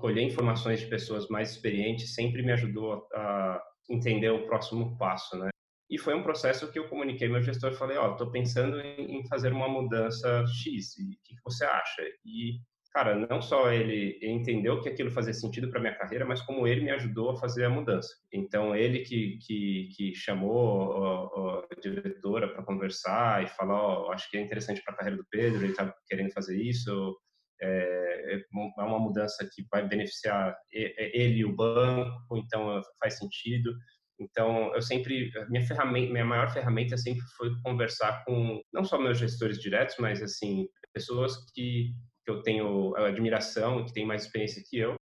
colher informações de pessoas mais experientes sempre me ajudou a entender o próximo passo, né? E foi um processo que eu comuniquei meu gestor falei, ó, oh, estou pensando em fazer uma mudança X, o que, que você acha? E cara, não só ele entendeu que aquilo fazia sentido para minha carreira, mas como ele me ajudou a fazer a mudança. Então, ele que, que, que chamou a, diretora para conversar e falou, oh, acho que é interessante para a carreira do Pedro, ele está querendo fazer isso, é, é uma mudança que vai beneficiar ele e o banco, então faz sentido. Então, eu sempre, minha ferramenta, minha maior ferramenta sempre foi conversar com não só meus gestores diretos, mas assim pessoas que que eu tenho admiração, que tem mais experiência que eu,